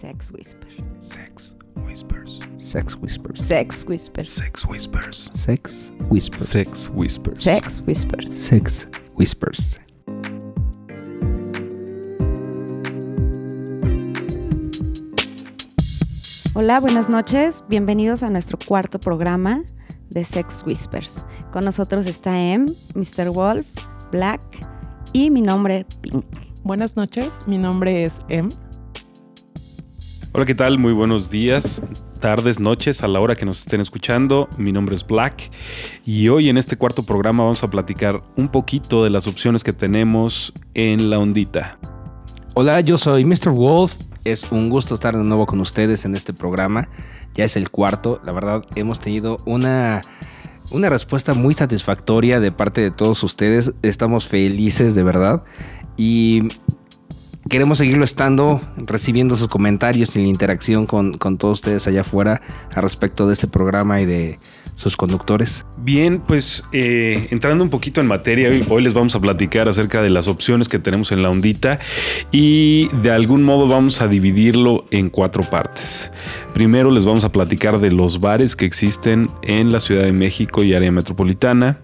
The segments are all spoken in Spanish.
Sex Whispers. Sex Whispers. Sex Whispers. Sex Whispers. Sex Whispers. Sex Whispers. Sex Whispers. Sex Whispers. Sex Whispers. Hola, buenas noches. Bienvenidos a nuestro cuarto programa de Sex Whispers. Con nosotros está M, Mr. Wolf, Black y mi nombre Pink. Buenas noches, mi nombre es Em. Hola, ¿qué tal? Muy buenos días, tardes, noches, a la hora que nos estén escuchando. Mi nombre es Black y hoy en este cuarto programa vamos a platicar un poquito de las opciones que tenemos en la ondita. Hola, yo soy Mr. Wolf. Es un gusto estar de nuevo con ustedes en este programa. Ya es el cuarto. La verdad, hemos tenido una, una respuesta muy satisfactoria de parte de todos ustedes. Estamos felices, de verdad. Y queremos seguirlo estando, recibiendo sus comentarios y la interacción con, con todos ustedes allá afuera al respecto de este programa y de sus conductores. Bien, pues eh, entrando un poquito en materia, hoy, hoy les vamos a platicar acerca de las opciones que tenemos en la ondita y de algún modo vamos a dividirlo en cuatro partes. Primero les vamos a platicar de los bares que existen en la Ciudad de México y área metropolitana.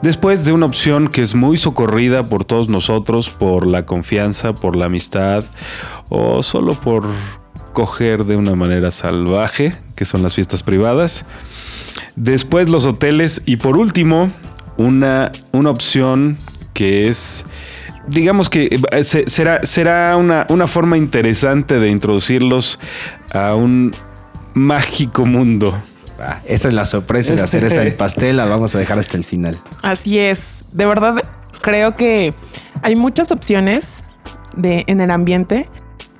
Después de una opción que es muy socorrida por todos nosotros por la confianza, por la amistad o solo por coger de una manera salvaje, que son las fiestas privadas. Después los hoteles y por último una, una opción que es, digamos que eh, se- será, será una, una forma interesante de introducirlos a un mágico mundo. Ah, esa es la sorpresa de hacer esa el pastel. La vamos a dejar hasta el final. Así es, de verdad creo que hay muchas opciones de, en el ambiente.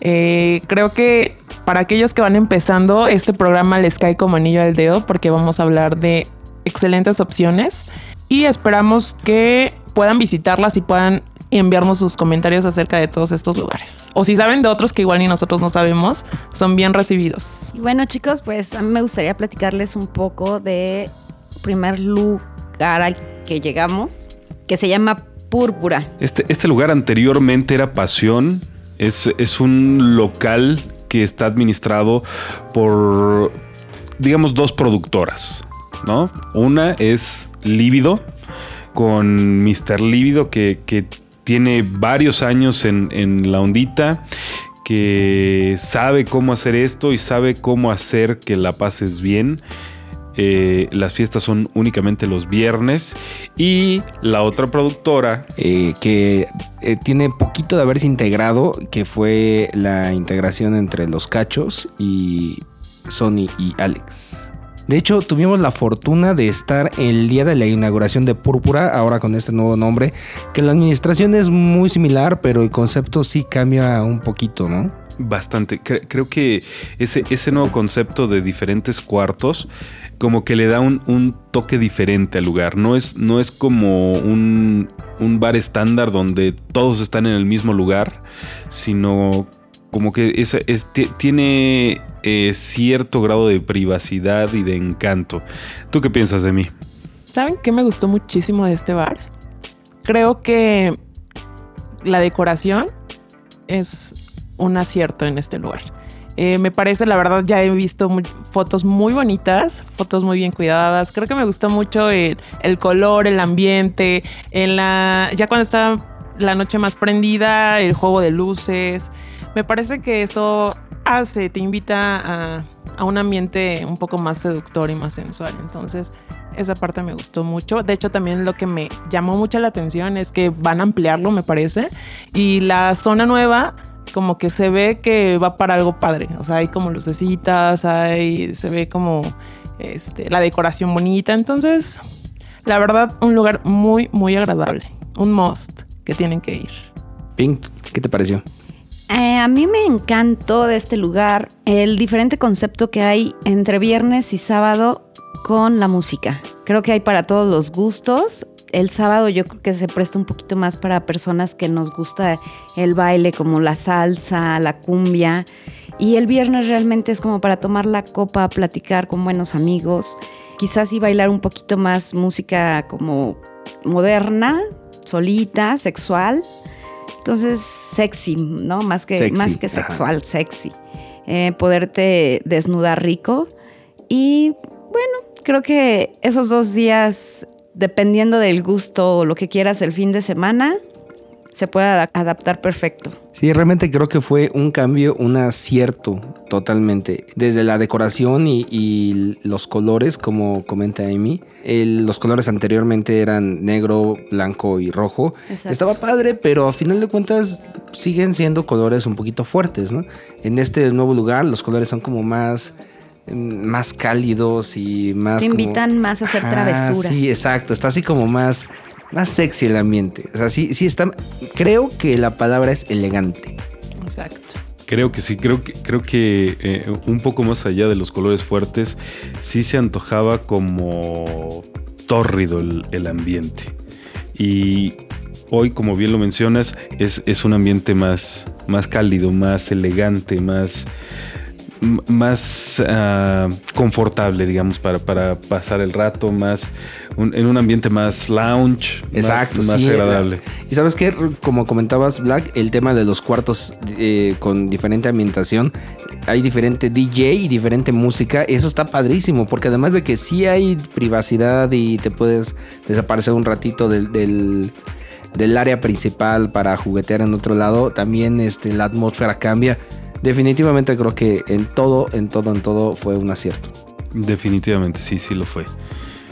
Eh, creo que para aquellos que van empezando, este programa les cae como anillo al dedo porque vamos a hablar de excelentes opciones y esperamos que puedan visitarlas y puedan enviarnos sus comentarios acerca de todos estos lugares. O si saben de otros que igual ni nosotros no sabemos, son bien recibidos. Y bueno, chicos, pues a mí me gustaría platicarles un poco de primer lugar al que llegamos, que se llama Púrpura. Este, este lugar anteriormente era Pasión. Es, es un local que está administrado por, digamos, dos productoras, ¿no? Una es Lívido, con Mr. Lívido, que, que tiene varios años en, en la ondita, que sabe cómo hacer esto y sabe cómo hacer que la pases bien. Eh, las fiestas son únicamente los viernes y la otra productora eh, que eh, tiene poquito de haberse integrado, que fue la integración entre los cachos y Sony y Alex. De hecho, tuvimos la fortuna de estar el día de la inauguración de Púrpura, ahora con este nuevo nombre, que la administración es muy similar, pero el concepto sí cambia un poquito, ¿no? Bastante. Cre- creo que ese, ese nuevo concepto de diferentes cuartos como que le da un, un toque diferente al lugar. No es, no es como un, un bar estándar donde todos están en el mismo lugar, sino como que es, es- ti- tiene eh, cierto grado de privacidad y de encanto. ¿Tú qué piensas de mí? ¿Saben qué me gustó muchísimo de este bar? Creo que la decoración es un acierto en este lugar. Eh, me parece, la verdad, ya he visto fotos muy bonitas, fotos muy bien cuidadas. Creo que me gustó mucho el, el color, el ambiente, en la, ya cuando está la noche más prendida, el juego de luces. Me parece que eso hace, te invita a, a un ambiente un poco más seductor y más sensual. Entonces, esa parte me gustó mucho. De hecho, también lo que me llamó mucho la atención es que van a ampliarlo, me parece. Y la zona nueva, como que se ve que va para algo padre. O sea, hay como lucecitas, hay, se ve como este, la decoración bonita. Entonces, la verdad, un lugar muy, muy agradable. Un must que tienen que ir. Pink, ¿qué te pareció? Eh, a mí me encantó de este lugar el diferente concepto que hay entre viernes y sábado con la música. Creo que hay para todos los gustos. El sábado yo creo que se presta un poquito más para personas que nos gusta el baile como la salsa, la cumbia. Y el viernes realmente es como para tomar la copa, platicar con buenos amigos. Quizás y bailar un poquito más música como moderna, solita, sexual. Entonces, sexy, ¿no? Más que, Sexy, más que ajá. sexual, sexy. eh, poderte desnudar rico. Y bueno, creo que esos dos días, dependiendo del gusto o lo que quieras el fin de semana, se puede adaptar perfecto. Sí, realmente creo que fue un cambio, un acierto totalmente. Desde la decoración y, los colores, como comenta Amy, los colores anteriormente eran negro, blanco y rojo. Estaba padre, pero a final de cuentas siguen siendo colores un poquito fuertes, ¿no? En este nuevo lugar los colores son como más más cálidos y más. Te invitan más a hacer travesuras. Sí, exacto. Está así como más más sexy el ambiente. O sea, sí, sí está. Creo que la palabra es elegante. Exacto. Creo que sí, creo que, creo que eh, un poco más allá de los colores fuertes, sí se antojaba como tórrido el, ambiente. Y hoy, como bien lo mencionas, es, es un ambiente más, más cálido, más elegante, más más ah, confortable, digamos, para, para, pasar el rato, más en un ambiente más lounge, Exacto, más, agradable. Y sabes qué, como comentabas, Black, el tema de los cuartos eh, con diferente ambientación, hay diferente DJ y diferente música, eso está padrísimo, porque además de que sí hay privacidad y te puedes desaparecer un ratito del, del, área principal para juguetear en otro lado, también este, la atmósfera cambia definitivamente creo que en todo, en todo, en todo fue un acierto. Definitivamente, sí, sí lo fue.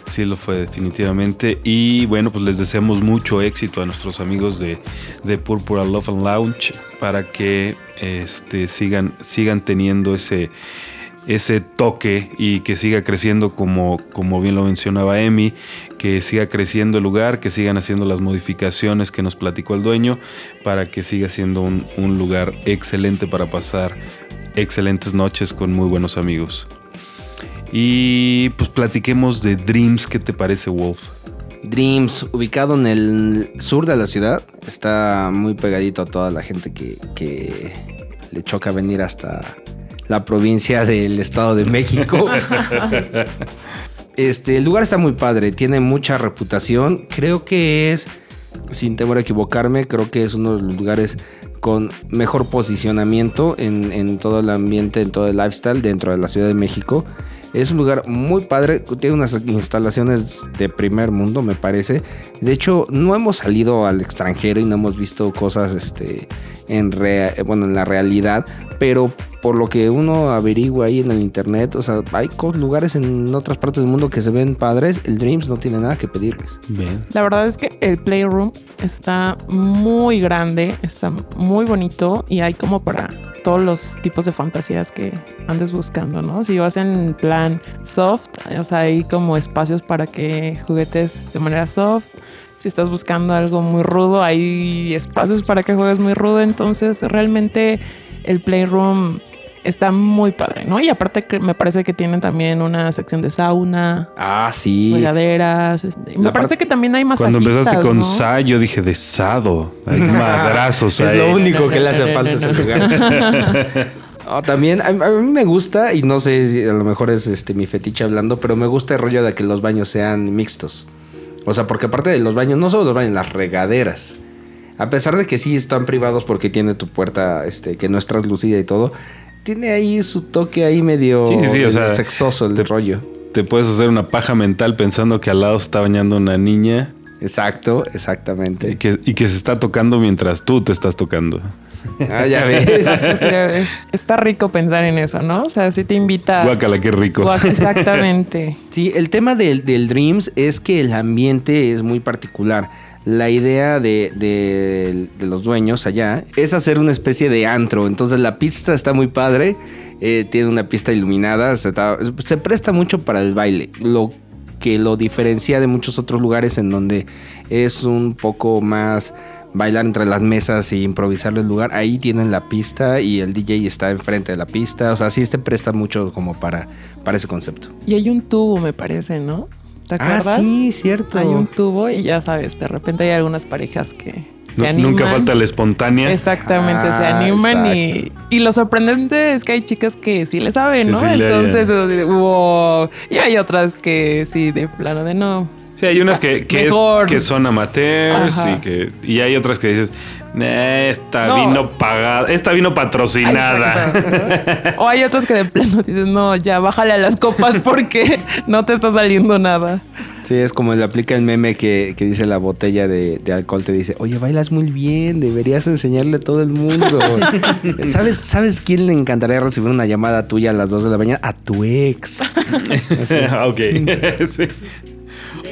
Sí lo fue, definitivamente. Y bueno, pues les deseamos mucho éxito a nuestros amigos de, de Purpura Love and Lounge para que este, sigan, sigan teniendo ese, ese toque y que siga creciendo como, como bien lo mencionaba Emi, que siga creciendo el lugar, que sigan haciendo las modificaciones que nos platicó el dueño para que siga siendo un, un lugar excelente para pasar excelentes noches con muy buenos amigos. Y pues platiquemos de Dreams, ¿qué te parece Wolf? Dreams, ubicado en el sur de la ciudad, está muy pegadito a toda la gente que, que le choca venir hasta la provincia del Estado de México. este, el lugar está muy padre, tiene mucha reputación. Creo que es, sin temor a equivocarme, creo que es uno de los lugares con mejor posicionamiento en, en todo el ambiente, en todo el lifestyle dentro de la Ciudad de México. Es un lugar muy padre, tiene unas instalaciones de primer mundo, me parece. De hecho, no hemos salido al extranjero y no hemos visto cosas este, en, bueno, en la realidad, pero por lo que uno averigua ahí en el internet, o sea, hay lugares en otras partes del mundo que se ven padres, el Dreams no tiene nada que pedirles. Bien. La verdad es que el Playroom está muy grande, está muy bonito y hay como para todos los tipos de fantasías que andes buscando, ¿no? Si vas en plan soft, o sea, hay como espacios para que juguetes de manera soft. Si estás buscando algo muy rudo, hay espacios para que juegues muy rudo. Entonces, realmente el Playroom está muy padre, ¿no? Y aparte que me parece que tienen también una sección de sauna. Ah, sí. Regaderas. Este, me parece que también hay masajistas. Cuando empezaste con Sa, yo dije de Sado. Hay madrazos Es lo único que le hace falta ese lugar. también a, mí me gusta, y no sé si a lo mejor es este mi fetiche hablando, pero me gusta el rollo de que los baños sean mixtos. O sea, porque aparte de los baños, no solo los baños, las regaderas. A pesar de que sí están privados porque tiene tu puerta este, que no es translúcida y todo, tiene ahí su toque ahí medio, sexoso el rollo. Te puedes hacer una paja mental pensando que al lado está bañando una niña. Exacto, exactamente. Y que, se está tocando mientras tú te estás tocando. Ah, ya ves. está rico pensar en eso, ¿no? O sea, sí te invita. Guácala, qué rico. exactamente. Sí, el tema del, del Dreams es que el ambiente es muy particular la idea de, los dueños allá es hacer una especie de antro. Entonces la pista está muy padre, eh, tiene una pista iluminada, se, presta mucho para el baile. Lo que lo diferencia de muchos otros lugares en donde es un poco más bailar entre las mesas y improvisar el lugar. Ahí tienen la pista y el DJ está enfrente de la pista. O sea, sí se presta mucho como para, para ese concepto. Y hay un tubo, me parece, ¿no? ¿Te ah, acuerdas? Ah, sí, cierto. Hay un tubo y ya sabes, de repente hay algunas parejas que se animan. Nunca falta la espontánea. Exactamente, se ah, animan y, y, lo sorprendente es que hay chicas que sí le saben, ¿no? Entonces, wow. Y hay otras que sí, de plano de no. Sí, hay unas que, que, son amateurs y, que, y hay otras que dices, Esta No. vino pagada, esta vino patrocinada. Exacto. o hay otros que de plano dicen, no, ya bájale a las copas porque no te está saliendo nada. Sí, es como le aplica el meme que, que dice la botella de, de alcohol, te dice, oye, bailas muy bien, deberías enseñarle a todo el mundo. ¿Sabes, ¿Sabes quién le encantaría recibir una llamada tuya a las 2 de la mañana? A tu ex. ok. Sí.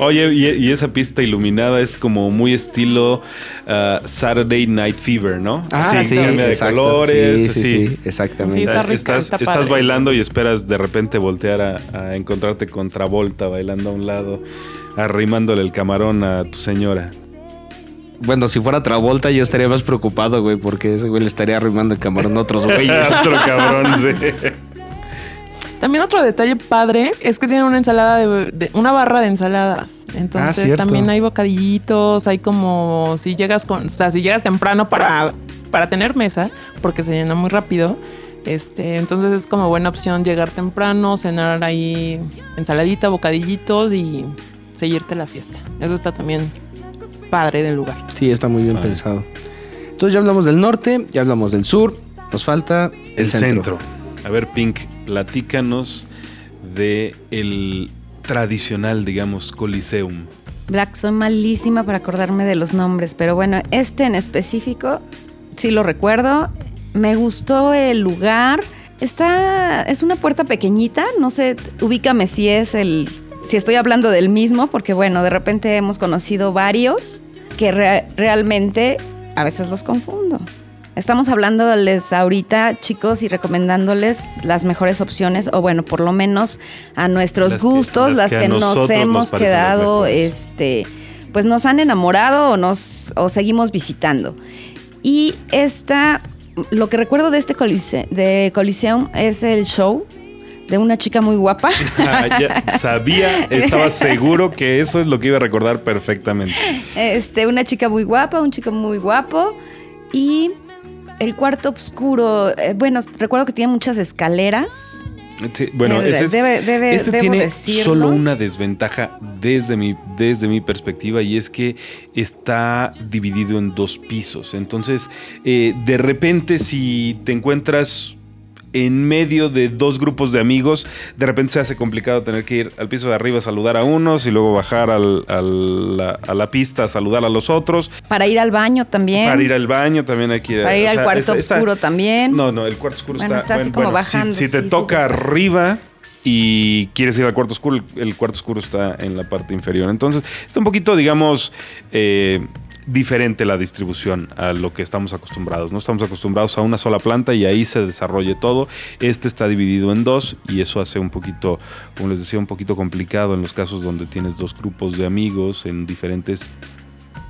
Oye, y, y esa pista iluminada es como muy estilo ah, Saturday Night Fever, ¿no? Ah, Así, sí, cambia de exacto. colores. Sí, sí, sí, exactamente. Sí, está rica, estás está estás padre. bailando y esperas de repente voltear a, a encontrarte con Travolta bailando a un lado, arrimándole el camarón a tu señora. Bueno, si fuera Travolta yo estaría más preocupado, güey, porque ese güey le estaría arrimando el camarón a otros güeyes. Otro cabrón, sí. También otro detalle padre es que tienen una ensalada de, de- una barra de ensaladas. Entonces Ah, también hay bocadillitos, hay como si llegas con, o sea, si llegas temprano para, para tener mesa, porque se llena muy rápido. Este, entonces es como buena opción llegar temprano, cenar ahí ensaladita, bocadillitos y seguirte la fiesta. Eso está también padre del lugar. Sí, está muy bien Vale. pensado. Entonces ya hablamos del norte, ya hablamos del sur, nos falta el, El centro. centro. A ver, Pink, platícanos de el tradicional, digamos, Coliseum. Black, soy malísima para acordarme de los nombres, pero bueno, este en específico sí lo recuerdo. Me gustó el lugar. Está, es una puerta pequeñita, no sé, ubícame si es el, si estoy hablando del mismo, porque bueno, de repente hemos conocido varios que re- realmente a veces los confundo. Estamos hablándoles ahorita, chicos, y recomendándoles las mejores opciones, o bueno, por lo menos a nuestros Las que- gustos, las las, que nos hemos quedado, este, pues nos han enamorado o nos o seguimos visitando. Y esta, lo que recuerdo de este colise, de Coliseum es el show de una chica muy guapa. Ah, ya sabía, estaba seguro que eso es lo que iba a recordar perfectamente. Este, una chica muy guapa, un chico muy guapo y el cuarto oscuro. eh, bueno, recuerdo que tiene muchas escaleras. Sí, bueno, Debe- ese es- debe- debe- este tiene decirlo. solo una desventaja desde mi, desde mi perspectiva y es que está dividido en dos pisos. Entonces, eh, de repente si te encuentras en medio de dos grupos de amigos, de repente se hace complicado tener que ir al piso de arriba a saludar a unos y luego bajar al- al- la- a la pista a saludar a los otros. Para ir al baño también. Para ir al baño también hay que ir a- Para ir al sea, cuarto está- está- oscuro también. no, no, el cuarto oscuro Bueno, está, está así como bajando, Si, si te sí, toca arriba y quieres ir al cuarto oscuro, el, el cuarto oscuro está en la parte inferior. Entonces, está un poquito, digamos, eh, diferente la distribución a lo que estamos acostumbrados. No estamos acostumbrados a una sola planta y ahí se desarrolle todo. Este está dividido en dos y eso hace un poquito, como les decía, un poquito complicado en los casos donde tienes dos grupos de amigos en diferentes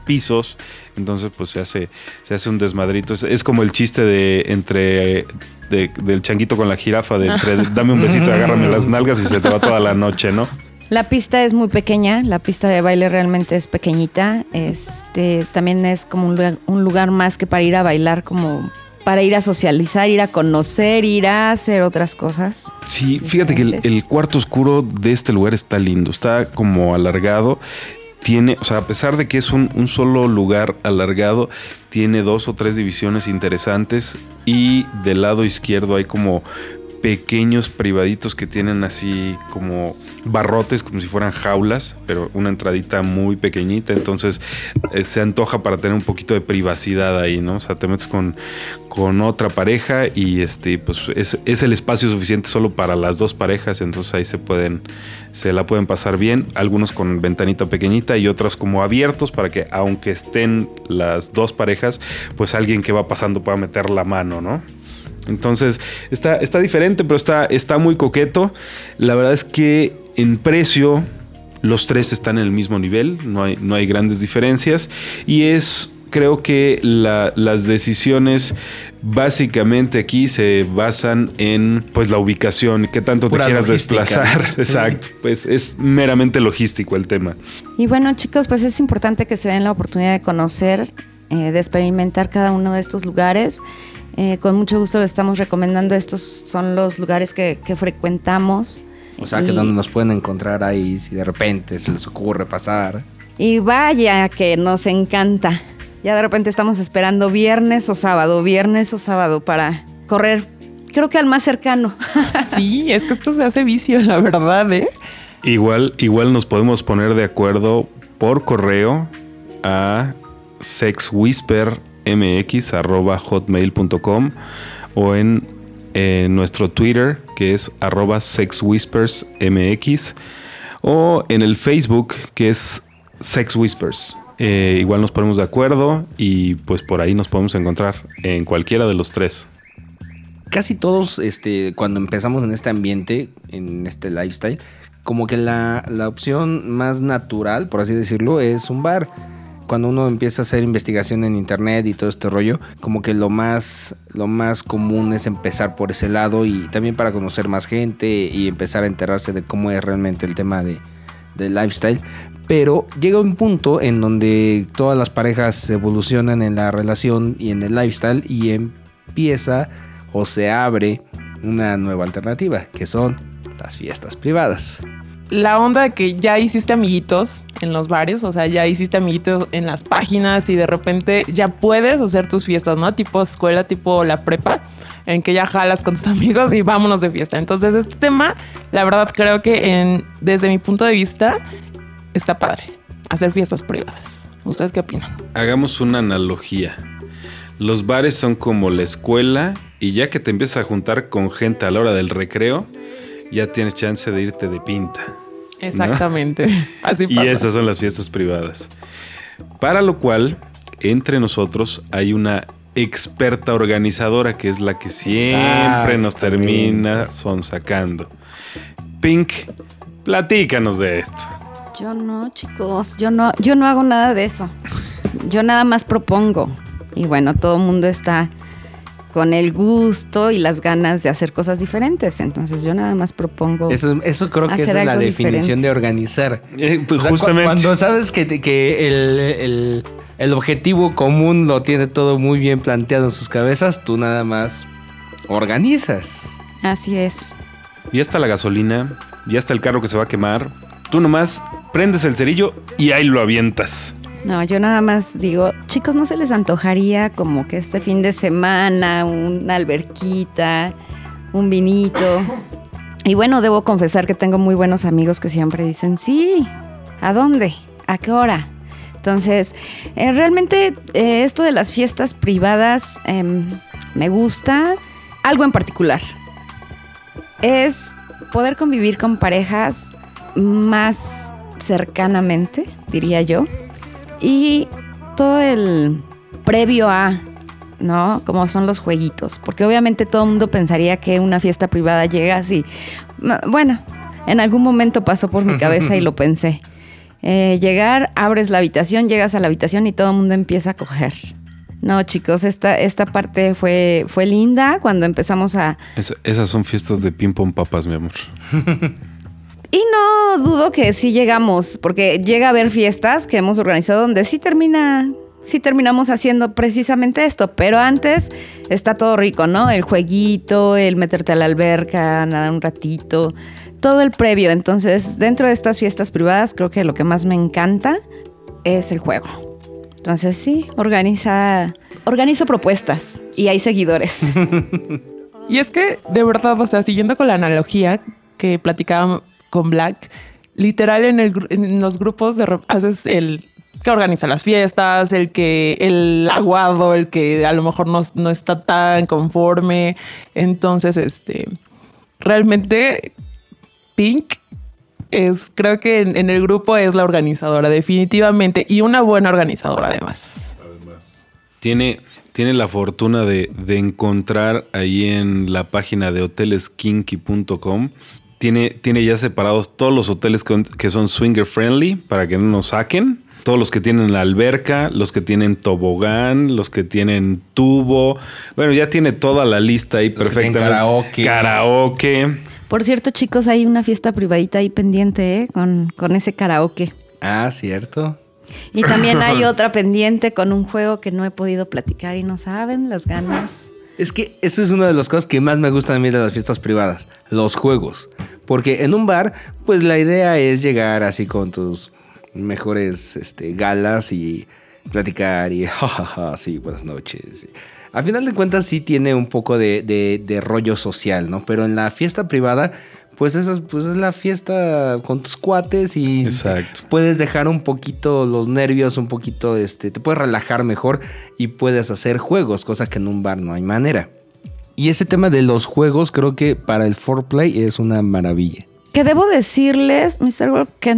pisos, entonces pues se hace, se hace un desmadrito. Es, es como el chiste de entre de- del changuito con la jirafa, de entre dame un besito agárrame las nalgas y se te va toda la noche, ¿no? La pista es muy pequeña, la pista de baile realmente es pequeñita. Este también es como un lugar, un lugar más que para ir a bailar, como para ir a socializar, ir a conocer, ir a hacer otras cosas. Sí, fíjate que el, el cuarto oscuro de este lugar está lindo, está como alargado. Tiene, o sea, a pesar de que es un, un solo lugar alargado, tiene dos o tres divisiones interesantes y del lado izquierdo hay como pequeños privaditos que tienen así como barrotes, como si fueran jaulas, pero una entradita muy pequeñita, entonces eh, se antoja para tener un poquito de privacidad ahí, ¿no? O sea, te metes con, con otra pareja y este, pues es, es el espacio suficiente solo para las dos parejas, entonces ahí se pueden, se la pueden pasar bien, algunos con ventanita pequeñita y otros como abiertos para que aunque estén las dos parejas, pues alguien que va pasando pueda meter la mano, ¿no? Entonces, está, está diferente, pero está, está muy coqueto. La verdad es que en precio los tres están en el mismo nivel, no hay, no hay grandes diferencias. Y es, creo que la- las decisiones básicamente aquí se basan en pues la ubicación, qué tanto Pura te quieras logística, desplazar. Exacto, pues es meramente logístico el tema. Y bueno, chicos, pues es importante que se den la oportunidad de conocer, eh, de experimentar cada uno de estos lugares. Eh, con mucho gusto les estamos recomendando estos son los lugares que, que frecuentamos. O sea, que Y- donde nos pueden encontrar ahí si de repente se les ocurre pasar. Y vaya que nos encanta. Ya de repente estamos esperando viernes o sábado, viernes o sábado para correr, creo que al más cercano. Sí, es que esto se hace vicio, la verdad, ¿eh? Igual, igual nos podemos poner de acuerdo por correo a sexwhispermx.hotmail.com o en eh, nuestro Twitter que es arroba sexwhispersmx o en el Facebook que es Sex Whispers. Eh, igual nos ponemos de acuerdo y pues por ahí nos podemos encontrar en cualquiera de los tres. Casi todos, este, cuando empezamos en este ambiente, en este lifestyle, como que la, la opción más natural, por así decirlo, es un bar cuando uno empieza a hacer investigación en internet y todo este rollo, como que lo más, lo más común es empezar por ese lado y también para conocer más gente y empezar a enterarse de cómo es realmente el tema de, del lifestyle. Pero llega un punto en donde todas las parejas evolucionan en la relación y en el lifestyle y empieza o se abre una nueva alternativa, que son las fiestas privadas la onda de que ya hiciste amiguitos en los bares, o sea, ya hiciste amiguitos en las páginas y de repente ya puedes hacer tus fiestas, ¿no? Tipo escuela, tipo la prepa, en que ya jalas con tus amigos y vámonos de fiesta. Entonces, este tema, la verdad, creo que en, desde mi punto de vista, está padre. Hacer fiestas privadas. ¿Ustedes qué opinan? Hagamos una analogía. Los bares son como la escuela y ya que te empiezas a juntar con gente a la hora del recreo, ya tienes chance de irte de pinta. Exactamente. Así Y esas son las fiestas privadas. Para lo cual, entre nosotros hay una experta organizadora que es la que siempre nos termina sonsacando. Pink, platícanos de esto. Yo no, chicos, yo no, yo no hago nada de eso. Yo nada más propongo. Y bueno, todo el mundo está con el gusto y las ganas de hacer cosas diferentes. Entonces yo nada más propongo. Eso, eso creo que es la definición de organizar. Eh, pues justamente. cuando sabes que, que el, el, objetivo común lo tiene todo muy bien planteado en sus cabezas, tú nada más organizas. Así es. Ya está la gasolina, ya está el carro que se va a quemar. Tú nomás prendes el cerillo y ahí lo avientas. No, yo nada más digo, chicos, ¿no se les antojaría como que este fin de semana una alberquita, un vinito? Y bueno, debo confesar que tengo muy buenos amigos que siempre dicen, sí, ¿a dónde? ¿A qué hora? Entonces, eh, realmente eh, esto de las fiestas privadas em, me gusta. Algo en particular es poder convivir con parejas más cercanamente, diría yo y todo el previo a, ¿no? Como son los jueguitos, porque obviamente todo el mundo pensaría que una fiesta privada llega así. Bueno, en algún momento pasó por mi cabeza y lo pensé. Eh, llegar, abres la habitación, llegas a la habitación y todo el mundo empieza a coger. No, chicos, esta, esta parte fue, fue linda cuando empezamos a... esas son fiestas de ping pong papas, mi amor. Y no dudo que sí llegamos, porque llega a haber fiestas que hemos organizado donde sí termina, sí terminamos haciendo precisamente esto, pero antes está todo rico, ¿no? El jueguito, el meterte a la alberca, nadar un ratito, todo el previo. Entonces, dentro de estas fiestas privadas, creo que lo que más me encanta es el juego. Entonces, sí, organiza, organizo propuestas y hay seguidores. y es que, de verdad, o sea, siguiendo con la analogía que platicábamos con Black, literal en, los grupos de haces el que organiza las fiestas, el que el aguado, el que a lo mejor no, está tan conforme. Entonces, este realmente Pink es, creo que en, el grupo es la organizadora, definitivamente, y una buena organizadora además. Tiene, tiene la fortuna de, de encontrar ahí en la página de hoteleskinky.com tiene, tiene ya separados todos los hoteles que, son swinger friendly para que no nos saquen. Todos los que tienen la alberca, los que tienen tobogán, los que tienen tubo. Bueno, ya tiene toda la lista ahí perfecta. Karaoke. Karaoke. Por cierto, chicos, hay una fiesta privadita ahí pendiente, ¿eh? Con, con ese karaoke. Ah, cierto. Y también hay otra pendiente con un juego que no he podido platicar y no saben las ganas. Es que eso es una de las cosas que más me gustan a mí de las fiestas privadas, los juegos. Porque en un bar, pues la idea es llegar así con tus mejores este, galas y, platicar y jajaja, sí, buenas noches. Al final de cuentas sí tiene un poco de, de- de rollo social, ¿no? Pero en la fiesta privada, pues esa es, pues es la fiesta con tus cuates y Exacto. puedes dejar un poquito los nervios, un poquito, este, te puedes relajar mejor y puedes hacer juegos, cosa que en un bar no hay manera. Y ese tema de los juegos creo que para el foreplay es una maravilla. Que debo decirles, Mr. Wolf, que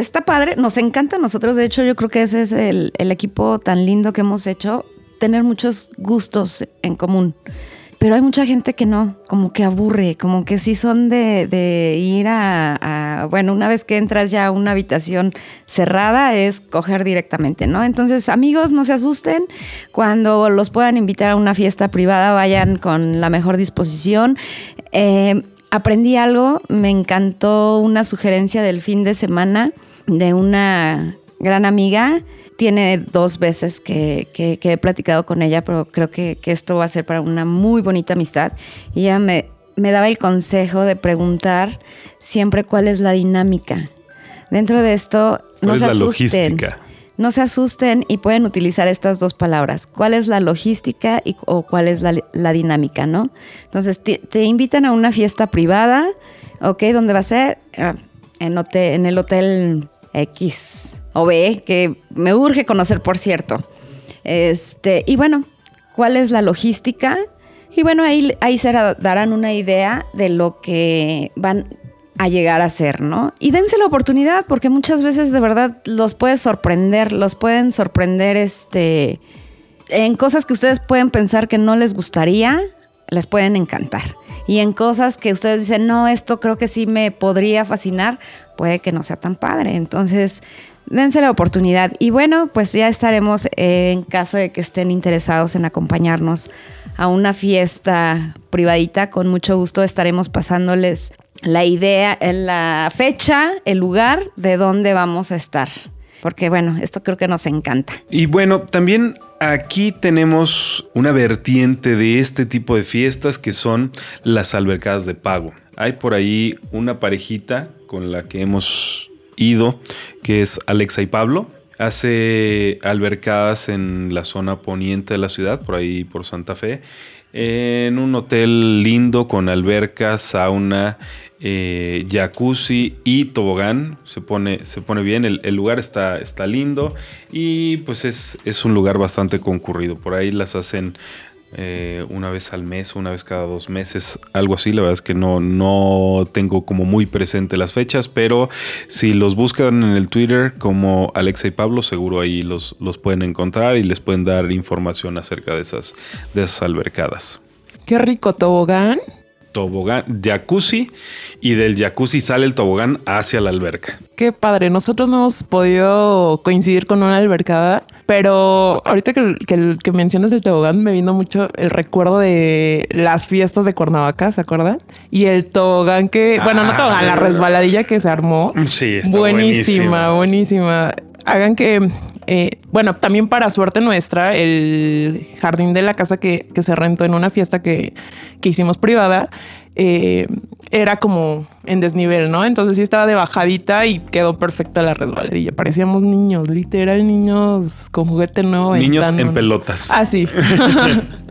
está padre, nos encanta a nosotros. De hecho, yo creo que ese es el, equipo tan lindo que hemos hecho, tener muchos gustos en común. Pero hay mucha gente que no, como que aburre, como que sí son de, ir a, a- bueno, una vez que entras ya a una habitación cerrada es coger directamente, ¿no? Entonces, amigos, no se asusten. Cuando los puedan invitar a una fiesta privada, vayan con la mejor disposición. Eh, aprendí algo, me encantó una sugerencia del fin de semana de una gran amiga. Tiene dos veces que, que- que he platicado con ella, pero creo que, que esto va a ser para una muy bonita amistad. Y ella me, me daba el consejo de preguntar siempre cuál es la dinámica. Dentro de esto, ¿Cuál no es se la asusten. logística? No se asusten y pueden utilizar estas dos palabras. ¿Cuál es la logística y, o cuál es la, la dinámica, no? Entonces, te, te invitan a una fiesta privada, ¿ok? ¿Dónde va a ser? Ah, En, hotel- en el hotel X o B, que me urge conocer, por cierto. Este, y bueno, ¿cuál es la logística? Y bueno, ahí, ahí se darán una idea de lo que van a llegar a ser, ¿no? Y dense la oportunidad, porque muchas veces de verdad los puede sorprender, los pueden sorprender este, en cosas que ustedes pueden pensar que no les gustaría, les pueden encantar. Y en cosas que ustedes dicen, no, esto creo que sí me podría fascinar, puede que no sea tan padre. Entonces, dense la oportunidad. Y bueno, pues ya estaremos, eh, en caso de que estén interesados en acompañarnos a una fiesta privadita, con mucho gusto estaremos pasándoles la idea, la fecha, el lugar de dónde vamos a estar. Porque bueno, esto creo que nos encanta. Y bueno, también aquí tenemos una vertiente de este tipo de fiestas que son las albercadas de pago. Hay por ahí una parejita con la que hemos ido, que es Alexa y Pablo. Hace albercadas en la zona poniente de la ciudad, por ahí por Santa Fe, en un hotel lindo con alberca, sauna, eh, jacuzzi y tobogán. Se pone, se pone bien, el, el lugar está, está lindo y pues es, es un lugar bastante concurrido. Por ahí las hacen eh, una vez al mes, una vez cada dos meses, algo así. La verdad es que no, no tengo como muy presente las fechas, pero si los buscan en el Twitter como Alexa y Pablo, seguro ahí los, los pueden encontrar y les pueden dar información acerca de esas, de esas albercadas. Qué rico tobogán. Tobogán, jacuzzi y del jacuzzi sale el tobogán hacia la alberca. Qué padre. Nosotros no hemos podido coincidir con una albercada, pero ahorita que, que, que mencionas el tobogán me vino mucho el recuerdo de las fiestas de Cuernavaca, ¿se acuerdan? Y el tobogán que, bueno, no Ah. tobogán, la resbaladilla que se armó. Sí, está buenísima, buenísima. Hagan que, eh, bueno, también para suerte nuestra, el jardín de la casa que, que se rentó en una fiesta que, que hicimos privada, eh, era como en desnivel, ¿no? Entonces sí estaba de bajadita y quedó perfecta la resbaladilla. Parecíamos niños, literal niños con juguete nuevo. Niños en pelotas. Ah, sí.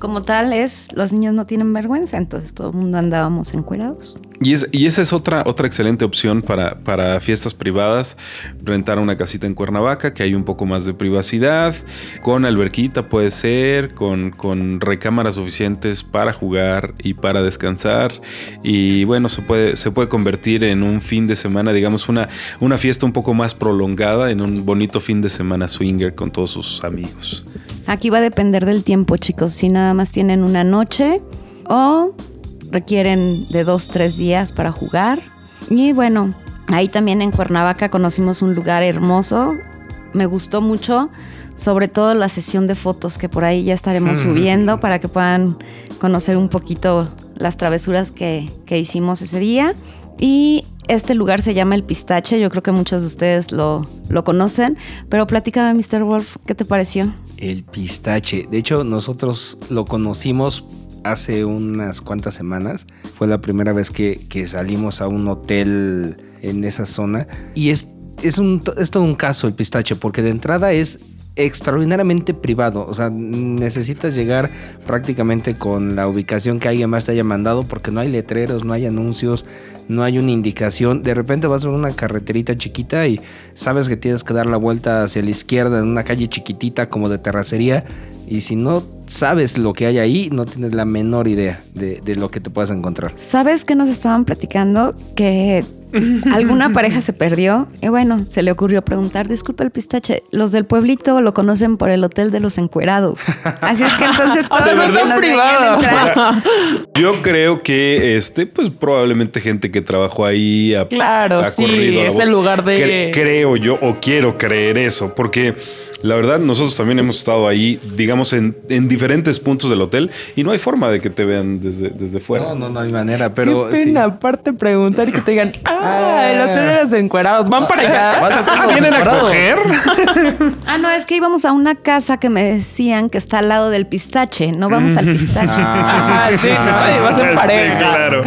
Como tal es, los niños no tienen vergüenza, entonces todo el mundo andábamos encuerados. Y, y esa es otra, otra excelente opción para, para fiestas privadas. Rentar una casita en Cuernavaca, que hay un poco más de privacidad, con alberquita puede ser, con, con recámaras suficientes para jugar y para descansar. Y bueno, se puede, se puede convertir en un fin de semana, digamos, una, una fiesta un poco más prolongada, en un bonito fin de semana swinger con todos sus amigos. Aquí va a depender del tiempo, chicos. Si nada más tienen una noche o requieren de dos, tres días para jugar. Y bueno, ahí también en Cuernavaca conocimos un lugar hermoso. Me gustó mucho, sobre todo la sesión de fotos que por ahí ya estaremos subiendo para que puedan conocer un poquito las travesuras que, que hicimos ese día. Y este lugar se llama El Pistache. Yo creo que muchos de ustedes lo, lo conocen. Pero platícame, Mr. Wolf, ¿qué te pareció? El pistache. De hecho, nosotros lo conocimos hace unas cuantas semanas. Fue la primera vez que, que salimos a un hotel en esa zona. Y es es, es todo un caso el pistache, porque de entrada es extraordinariamente privado. O sea, necesitas llegar prácticamente con la ubicación que alguien más te haya mandado porque no hay letreros, no hay anuncios, no hay una indicación. De repente vas por una carreterita chiquita y sabes que tienes que dar la vuelta hacia la izquierda en una calle chiquitita como de terracería. Y si no sabes lo que hay ahí, no tienes la menor idea de, de lo que te puedas encontrar. ¿Sabes que nos estaban platicando? Que alguna pareja se perdió y bueno, se le ocurrió preguntar, disculpa el pistache, los del pueblito lo conocen por el Hotel de los Encuerados. Así es que entonces todos De los que nos Yo creo que este, pues probablemente gente que trabajó ahí ha, Claro, ha sí, corrido es el lugar de- Cre- creo yo o quiero creer eso, porque la verdad nosotros también hemos estado ahí, digamos, en, en diferentes puntos del hotel y no hay forma de que te vean desde, desde fuera. No, no, no hay manera, pero. Qué pena, sí. aparte preguntar y que te digan, ah, Ah. el hotel de los encuerados, van para allá. Vas a Ah, ¿vienen a separados. coger? Ah, no, es que íbamos a una casa que me decían que está al lado del pistache. No vamos al pistache. Ah, sí, no, y vas en Sí, pareja. claro.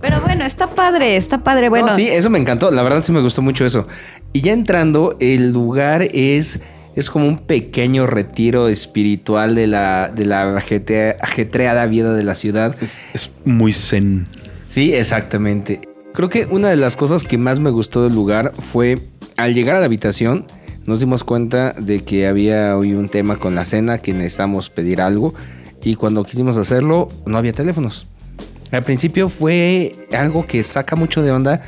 Pero bueno, está padre, está padre. Bueno, No, sí, eso me encantó. La verdad sí me gustó mucho eso. Y ya entrando, el lugar es, es como un pequeño retiro espiritual de la, de la ajetreada vida de la ciudad. Es, es muy zen. Sí, exactamente. Creo que una de las cosas que más me gustó del lugar fue al llegar a la habitación nos dimos cuenta de que había hoy un tema con la cena que necesitamos pedir algo y cuando quisimos hacerlo no había teléfonos. Al principio fue algo que saca mucho de onda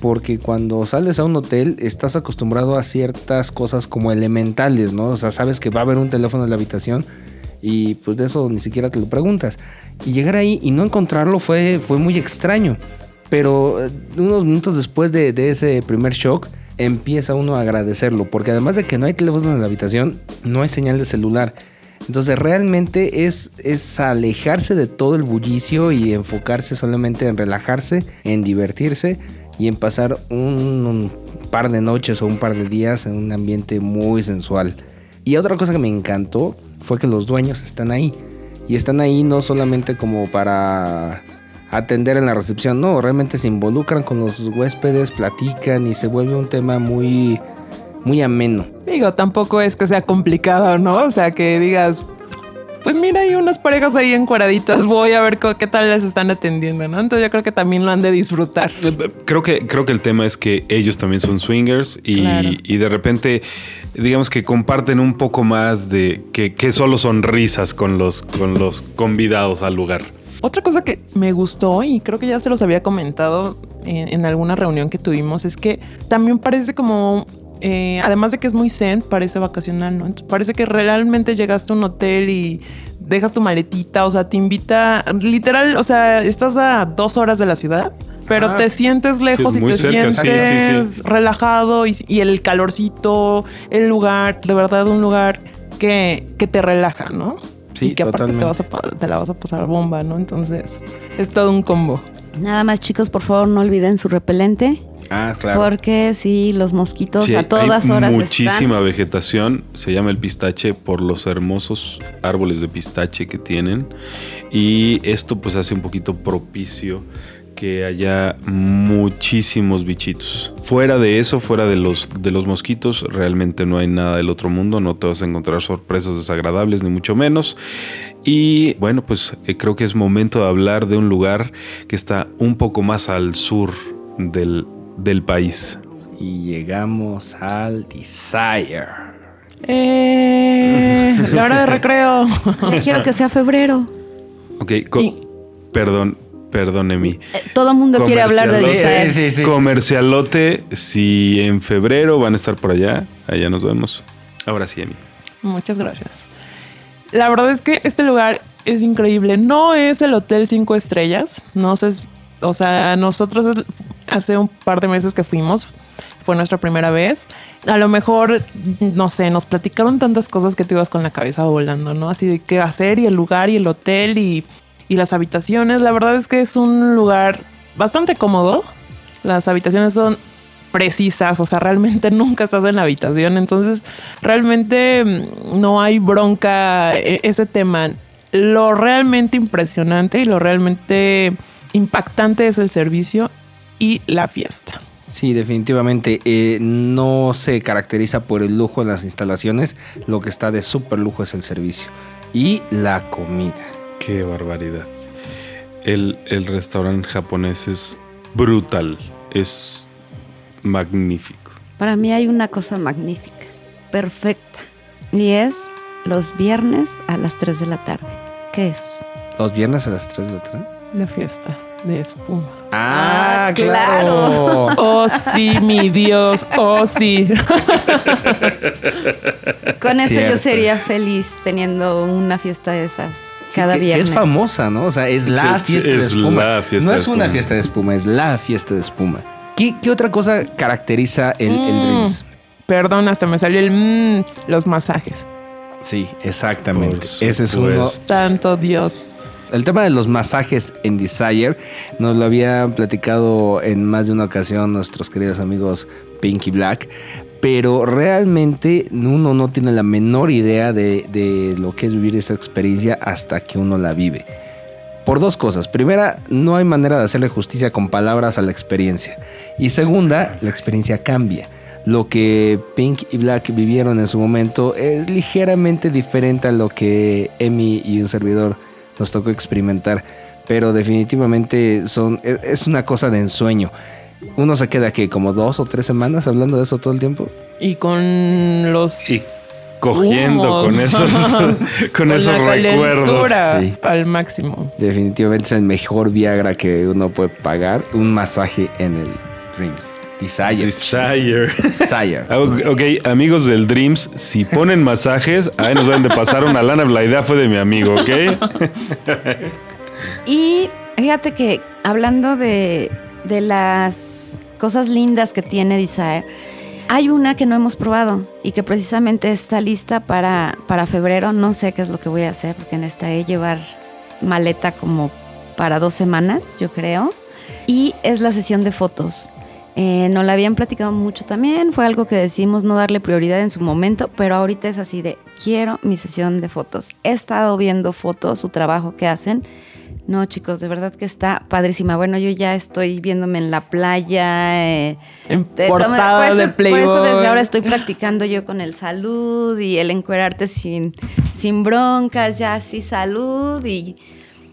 porque cuando sales a un hotel estás acostumbrado a ciertas cosas como elementales, ¿no? O sea, sabes que va a haber un teléfono en la habitación y pues de eso ni siquiera te lo preguntas. Y llegar ahí y no encontrarlo fue, fue muy extraño. Pero eh, unos minutos después de, de ese primer shock, empieza uno a agradecerlo. Porque además de que no hay teléfono en la habitación, no hay señal de celular. Entonces realmente es, es alejarse de todo el bullicio y enfocarse solamente en relajarse, en divertirse y en pasar un, un par de noches o un par de días en un ambiente muy sensual. Y otra cosa que me encantó fue que los dueños están ahí. Y están ahí no solamente como para atender en la recepción, no, realmente se involucran con los huéspedes, platican y se vuelve un tema muy, muy ameno. Digo, tampoco es que sea complicado, ¿no? O sea, que digas, pues mira, hay unas parejas ahí encueraditas, voy a ver qué tal les están atendiendo, ¿no? Entonces yo creo que también lo han de disfrutar. Creo que, creo que el tema es que ellos también son swingers y, Claro. y de repente, digamos que comparten un poco más de que, que solo son risas con los, con los convidados al lugar. Otra cosa que me gustó y creo que ya se los había comentado en, en alguna reunión que tuvimos es que también parece como, eh, además de que es muy zen, parece vacacional, ¿no? Entonces, parece que realmente llegaste a un hotel y dejas tu maletita, o sea, te invita, literal, o sea, estás a dos horas de la ciudad. Pero Ah, te sientes lejos y te cerca, sientes sí, sí. relajado y, y el calorcito, el lugar, de verdad un lugar que, que te relaja, ¿no? Sí, y que aparte te, vas a, te la vas a pasar bomba, ¿no? Entonces es todo un combo. nada más chicos, por favor, no olviden su repelente. Ah, claro. Porque sí, los mosquitos Sí, a todas hay horas muchísima vegetación. Se llama el pistache por los hermosos árboles de pistache que tienen. Y esto pues hace un poquito propicio que haya muchísimos bichitos. Fuera de eso, fuera de los, de los mosquitos, realmente no hay nada del otro mundo. No te vas a encontrar sorpresas desagradables, ni mucho menos. Y bueno, pues eh, creo que es momento de hablar de un lugar que está un poco más al sur del, del país. Y llegamos al Desire. Eh, la hora de recreo. quiero que sea febrero. Ok, Y- perdón, perdón, Emi. Eh, Todo el mundo quiere hablar de. Desire. sí, sí. Comercialote, si en febrero van a estar por allá, allá nos vemos. Ahora sí, Emi. Muchas gracias. La verdad es que este lugar es increíble. No es el hotel cinco estrellas. No sé, o sea, nosotros es- hace un par de meses que fuimos. Fue nuestra primera vez. A lo mejor, no sé, nos platicaron tantas cosas que te ibas con la cabeza volando, ¿no? Así de qué hacer y el lugar y el hotel y, y las habitaciones. La verdad es que es un lugar bastante cómodo. Las habitaciones son precisas, o sea, realmente nunca estás en la habitación, entonces realmente mm, no hay bronca e- ese tema. Lo realmente impresionante y lo realmente impactante es el servicio y la fiesta. Sí, definitivamente. eh, no se caracteriza por el lujo en las instalaciones. Lo que está de súper lujo es el servicio. Y la comida. Qué barbaridad. El, el restaurante japonés es brutal. Es magnífico. Para mí hay una cosa magnífica, perfecta, y es los viernes a las 3 de la tarde. ¿Qué es? Los viernes a las 3 de la tarde. La fiesta de espuma. Ah, claro. Oh, sí, mi Dios. Oh, sí. Con eso Cierto. yo sería feliz teniendo una fiesta de esas Sí, cada que- que viernes. es famosa, ¿no? O sea, es la Es- fiesta de es espuma. la fiesta no es una espuma. fiesta de espuma, es la fiesta de espuma. ¿Qué, qué otra cosa caracteriza el, el Mm. Dreams? Perdón, hasta me salió el mmm, los masajes. Sí, exactamente. Por Ese es uno. Santo Dios. El tema de los masajes en Desire nos lo habían platicado en más de una ocasión nuestros queridos amigos Pinky Black, pero realmente uno no tiene la menor idea de, de lo que es vivir esa experiencia hasta que uno la vive. Por dos cosas. Primera, no hay manera de hacerle justicia con palabras a la experiencia. Y segunda, la experiencia cambia. Lo que Pink y Black vivieron en su momento es ligeramente diferente a lo que Emi y un servidor nos tocó experimentar. Pero definitivamente son, es- es una cosa de ensueño. Uno se queda que como dos o tres semanas hablando de eso todo el tiempo. Y con los. Y cogiendo con esos, con esos la recuerdos. sí. Al máximo. Definitivamente es el mejor Viagra que uno puede pagar. Un masaje en el Dreams. Desire. Desire. Desire. Ok, ok, amigos del Dreams, si ponen masajes, ahí nos deben de pasar una lana. La idea fue de mi amigo, ¿ok? Y fíjate que hablando de, de las cosas lindas que tiene Desire, hay una que no hemos probado y que precisamente está lista para, para febrero. No sé qué es lo que voy a hacer porque necesitaré llevar maleta como para dos semanas, yo creo. Y es la sesión de fotos. Eh, nos la habían platicado mucho también, fue algo que decidimos no darle prioridad en su momento, pero ahorita es así de, quiero mi sesión de fotos. He estado viendo fotos, su trabajo que hacen. No, chicos, de verdad que está padrísima. Bueno, yo ya estoy viéndome en la playa. eh, En portada por eso- de Playboy. Por eso desde ahora estoy practicando yo con el salud y el encuerarte sin, sin broncas, ya así salud. Y,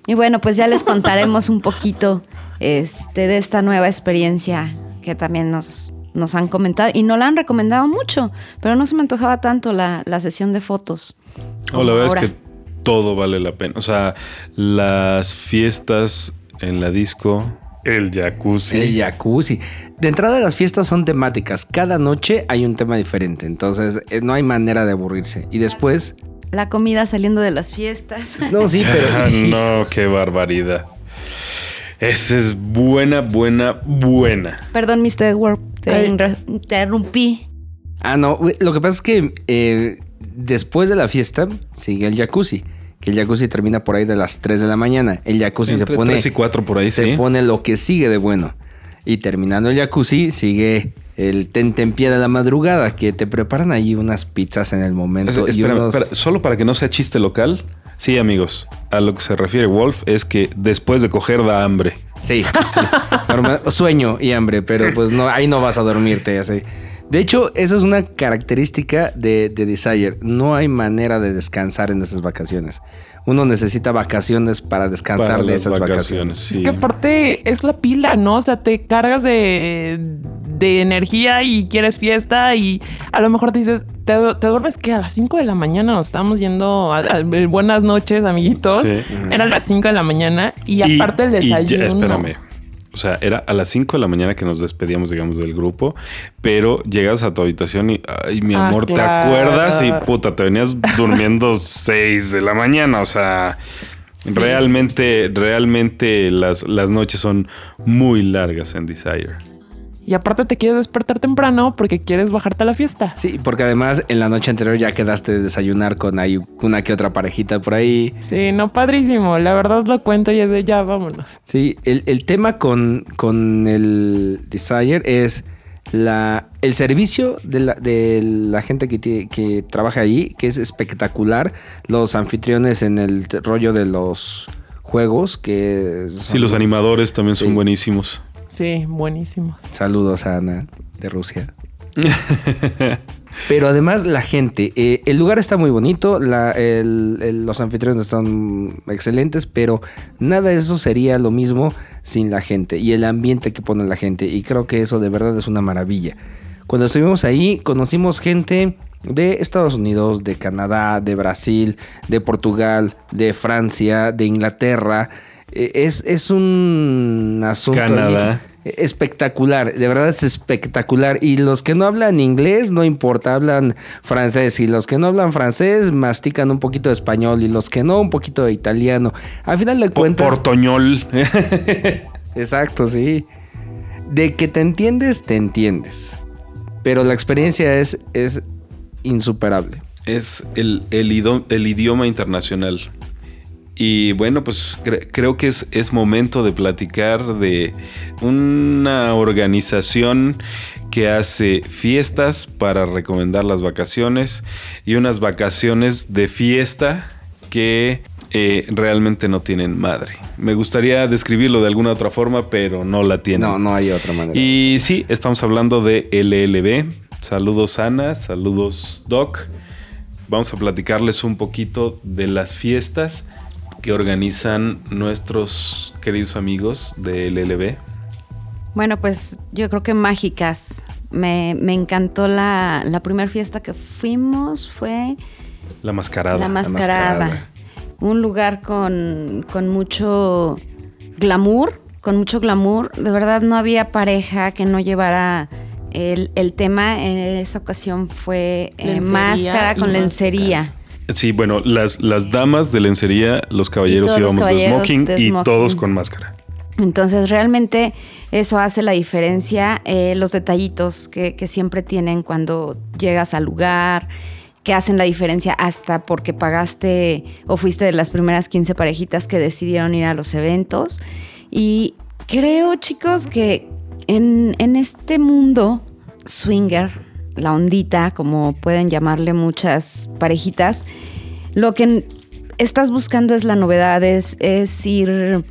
y bueno, pues ya les contaremos un poquito este, de esta nueva experiencia que también nos, nos han comentado y no la han recomendado mucho, pero no se me antojaba tanto la, la sesión de fotos. No, la verdad ahora. es que todo vale la pena. O sea, las fiestas en la disco, el jacuzzi. El jacuzzi. De entrada las fiestas son temáticas. Cada noche hay un tema diferente. Entonces eh, no hay manera de aburrirse. Y después... La comida saliendo de las fiestas. No, sí, pero... Ah, no, qué barbaridad. Esa es buena, buena, buena. Perdón, Mr. Edward, te interrumpí. Ah, no. Lo que pasa es que eh, después de la fiesta sigue el jacuzzi. Que el jacuzzi termina por ahí de las 3 de la mañana. El jacuzzi Entre se pone... tres y cuatro por ahí, se sí. pone lo que sigue de bueno. Y terminando el jacuzzi, sigue el tentempié de la madrugada, que te preparan ahí unas pizzas en el momento. y Espérame, unos- espera, solo para que no sea chiste local. Sí, amigos, a lo que se refiere Wolf es que después de coger da hambre. Sí, sí. Normal- sueño y hambre, pero pues no, ahí no vas a dormirte así. De hecho, eso es una característica de, de Desire. No hay manera de descansar en esas vacaciones. Uno necesita vacaciones para descansar Para de esas vacaciones. sí. Es que aparte es la pila, ¿no? O sea, te cargas de, de energía y quieres fiesta y a lo mejor te dices, te, te duermes que a las 5 de la mañana nos estábamos yendo a, a- buenas noches, amiguitos. Sí. Eran las 5 de la mañana y, Y- aparte el y ya- desayuno. espérame. O sea, era a las 5 de la mañana que nos despedíamos, digamos, del grupo, pero llegas a tu habitación y, ay, mi Ah, amor, ¿te acuerdas? Y puta, te venías durmiendo 6 de la mañana. O sea, realmente, realmente las, las noches son muy largas en Desire. Y aparte te quieres despertar temprano porque quieres bajarte a la fiesta. Sí, porque además en la noche anterior ya quedaste de desayunar con ahí una que otra parejita por ahí. Sí, no, padrísimo. La verdad lo cuento y es de ya, vámonos. Sí, el, el tema con, con el Desire es la, el servicio de la, de la gente que, que trabaja ahí, que es espectacular. Los anfitriones en el rollo de los juegos, que... Sí, los animadores también son Sí. buenísimos. Sí, buenísimos. Saludos a Ana de Rusia. Pero además la gente, eh, el lugar está muy bonito, la- el- el- los anfitriones están excelentes, pero nada de eso sería lo mismo sin la gente y el ambiente que pone la gente. Y creo que eso de verdad es una maravilla. Cuando estuvimos ahí conocimos gente de Estados Unidos, de Canadá, de Brasil, de Portugal, de Francia, de Inglaterra. Eh, Es, es un asunto Canadá. espectacular, de verdad es espectacular. Y los que no hablan inglés, no importa, hablan francés. Y los que no hablan francés, mastican un poquito de español. Y los que no, un poquito de italiano. Al final de cuentas. Portoñol. Exacto, sí. De que te entiendes, te entiendes. Pero la experiencia es, es insuperable. es el, el idioma internacional. Y bueno, pues cre- creo que es, es momento de platicar de una organización que hace fiestas para recomendar las vacaciones y unas vacaciones de fiesta que eh, realmente no tienen madre. Me gustaría describirlo de alguna otra forma, pero no la tienen. No, no hay otra manera. Y sí, estamos hablando de LLB. Saludos Ana, saludos Doc. Vamos a platicarles un poquito de las fiestas que organizan nuestros queridos amigos de LLB. Bueno, pues yo creo que mágicas. Me, me encantó la, la primera fiesta que fuimos, fue La mascarada. La Mascarada. Mascarada. Un lugar con, con mucho glamour, con mucho glamour. De verdad no había pareja que no llevara el, el tema. En esa ocasión fue eh, Lencería máscara con máscara. Sí, bueno, las, las damas de lencería, los caballeros todos los íbamos de caballeros smoking de y todos con máscara. Entonces realmente eso hace la diferencia, eh, los detallitos que, que siempre tienen cuando llegas al lugar, que hacen la diferencia hasta porque pagaste o fuiste de las primeras 15 parejitas que decidieron ir a los eventos. Y creo chicos que en, en este mundo swinger, la ondita, como pueden llamarle muchas parejitas, lo que estás buscando es la novedad, es, es ir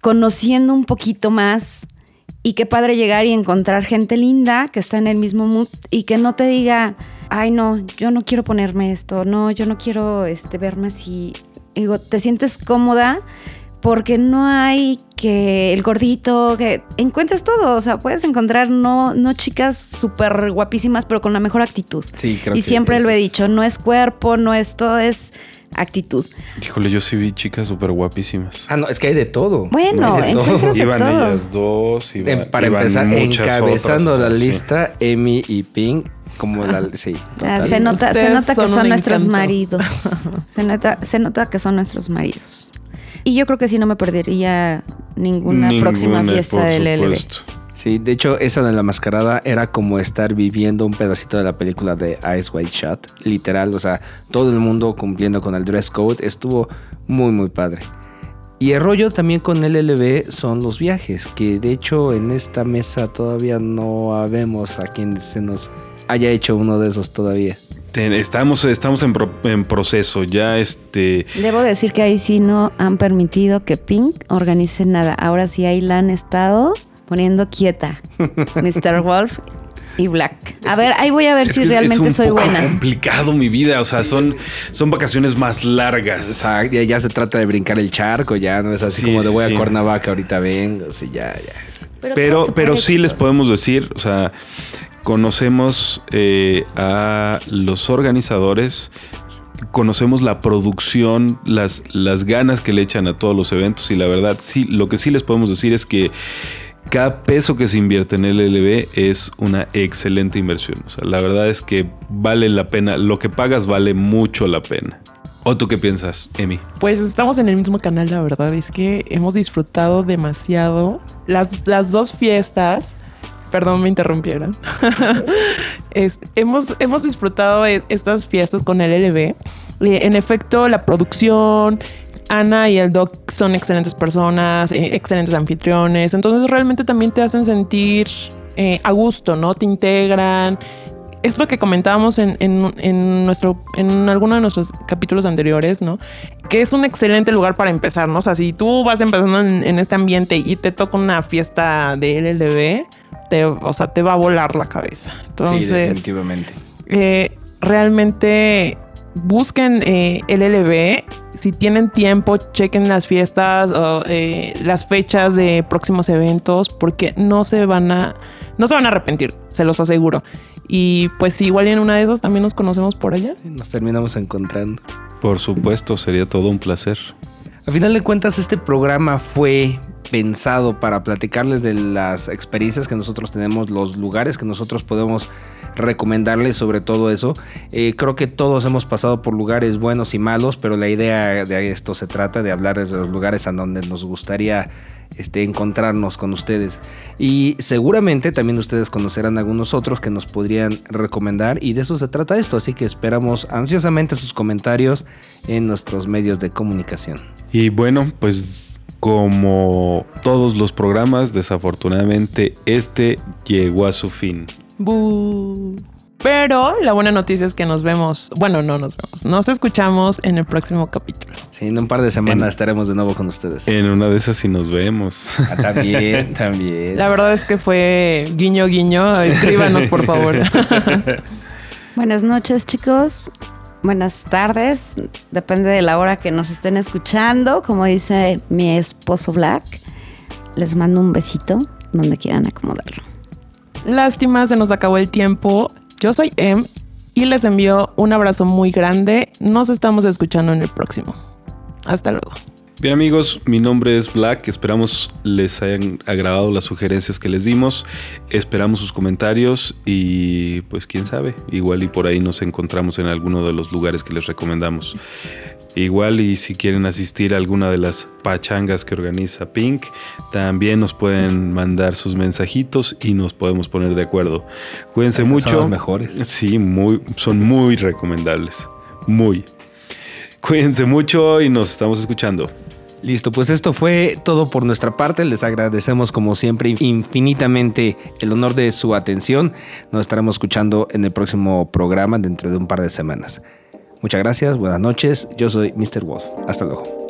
conociendo un poquito más y qué padre llegar y encontrar gente linda que está en el mismo mood y que no te diga, ay no, yo no quiero ponerme esto, no, yo no quiero este, verme así. Digo, te sientes cómoda porque no hay que el gordito, que encuentres todo, o sea, puedes encontrar no, no chicas súper guapísimas, pero con la mejor actitud. Sí, creo y que siempre lo he es- dicho, no es cuerpo, no es todo, es actitud. Híjole, yo sí vi chicas súper guapísimas. Ah, no, es que hay de todo. Bueno, Hay de todo. encuentras de Iban todo. ellas dos. iba- Em, Para iban empezar, encabezando otras, la sí. lista, Emi y Pink, como la. Sí. Sea, total. se nota, se nota que son nuestros encanto. maridos. Se nota, se nota que son nuestros maridos. Y yo creo que sí no me perdería ninguna, próxima fiesta por del supuesto. Sí, de hecho, esa de la mascarada era como estar viviendo un pedacito de la película de Ice White Shot. Literal, o sea, todo el mundo cumpliendo con el dress code. Estuvo muy, muy padre. Y el rollo también con LLB son los viajes, que de hecho en esta mesa todavía no habemos a quien se nos haya hecho uno de esos todavía. Ten- Estamos, estamos en, pro- en proceso. Ya este. Debo decir que ahí sí no han permitido que Pink organice nada. Ahora sí ahí la han estado poniendo quieta. Mr. Wolf y Black. A ver, ahí voy a ver si realmente es un soy poco buena. complicado mi vida. O sea, son, son vacaciones más O largas. sea, ya, ya se trata de brincar el charco, ya no es así Sí, como de voy sí. a Cuernavaca, ahorita vengo, sí, ya, ya. Pero, pero puede, sí les podemos decir, o sea, conocemos eh, a los organizadores, conocemos la producción, las, las ganas que le echan a todos los eventos y la verdad, sí, lo que sí les podemos decir es que cada peso que se invierte en el LB es una excelente inversión. O sea, la verdad es que vale la pena, lo que pagas vale mucho la pena. ¿O tú qué piensas, Emi? Pues estamos en el mismo canal, la verdad. Es que hemos disfrutado demasiado las, las dos fiestas. Perdón, me interrumpieron. Hemos, hemos disfrutado e- estas fiestas con el LB. En efecto, la producción, Ana y el Doc son excelentes personas, eh, excelentes anfitriones. Entonces realmente también te hacen sentir eh, a gusto, ¿no? Te integran. es lo que comentábamos en, en, en, nuestro, en alguno de nuestros capítulos anteriores, ¿no? Que es un excelente lugar para empezar, ¿no? O sea, si tú vas empezando en, en este ambiente y te toca una fiesta de LLB, te, o sea, te va a volar la cabeza. Entonces, sí, definitivamente. Eh, realmente busquen eh, el LB. Si tienen tiempo, chequen las fiestas o eh, las fechas de próximos eventos, porque no se van a, no se van a arrepentir, se los aseguro. Y pues si igual en una de esas también nos conocemos por allá. Nos terminamos encontrando. Por supuesto, sería todo un placer. A final de cuentas, este programa fue pensado para platicarles de las experiencias que nosotros tenemos, los lugares que nosotros podemos recomendarles sobre todo eso. Eh, creo que todos hemos pasado por lugares buenos y malos, pero la idea de esto se trata de hablar de los lugares a donde nos gustaría este, encontrarnos con ustedes. Y seguramente también ustedes conocerán algunos otros que nos podrían recomendar y de eso se trata esto. Así que esperamos ansiosamente sus comentarios en nuestros medios de comunicación. Y bueno, pues como todos los programas, desafortunadamente este llegó a su fin. Pero la buena noticia es que nos vemos. Bueno, no nos vemos. Nos escuchamos en el próximo capítulo. Sí, en un par de semanas estaremos de nuevo con ustedes. En una de esas sí nos vemos. Ah, también, también. La verdad es que fue guiño, guiño. Escríbanos, por favor. Buenas noches, chicos. Buenas tardes. Depende de la hora que nos estén escuchando. Como dice mi esposo Black, les mando un besito donde quieran acomodarlo. Lástima, se nos acabó el tiempo. Yo soy Em y les envío un abrazo muy grande. Nos estamos escuchando en el próximo. Hasta luego. Bien amigos, mi nombre es Black, esperamos les hayan agradado las sugerencias que les dimos, esperamos sus comentarios y pues quién sabe, igual y por ahí nos encontramos en alguno de los lugares que les recomendamos. Igual y si quieren asistir a alguna de las pachangas que organiza Pink, también nos pueden mandar sus mensajitos y nos podemos poner de acuerdo. Cuídense mucho. son los mejores. Sí, muy, son muy recomendables. Muy. Cuídense mucho y nos estamos escuchando. Listo, pues esto fue todo por nuestra parte. Les agradecemos como siempre infinitamente el honor de su atención. Nos estaremos escuchando en el próximo programa dentro de un par de semanas. Muchas gracias, buenas noches. Yo soy Mr. Wolf. Hasta luego.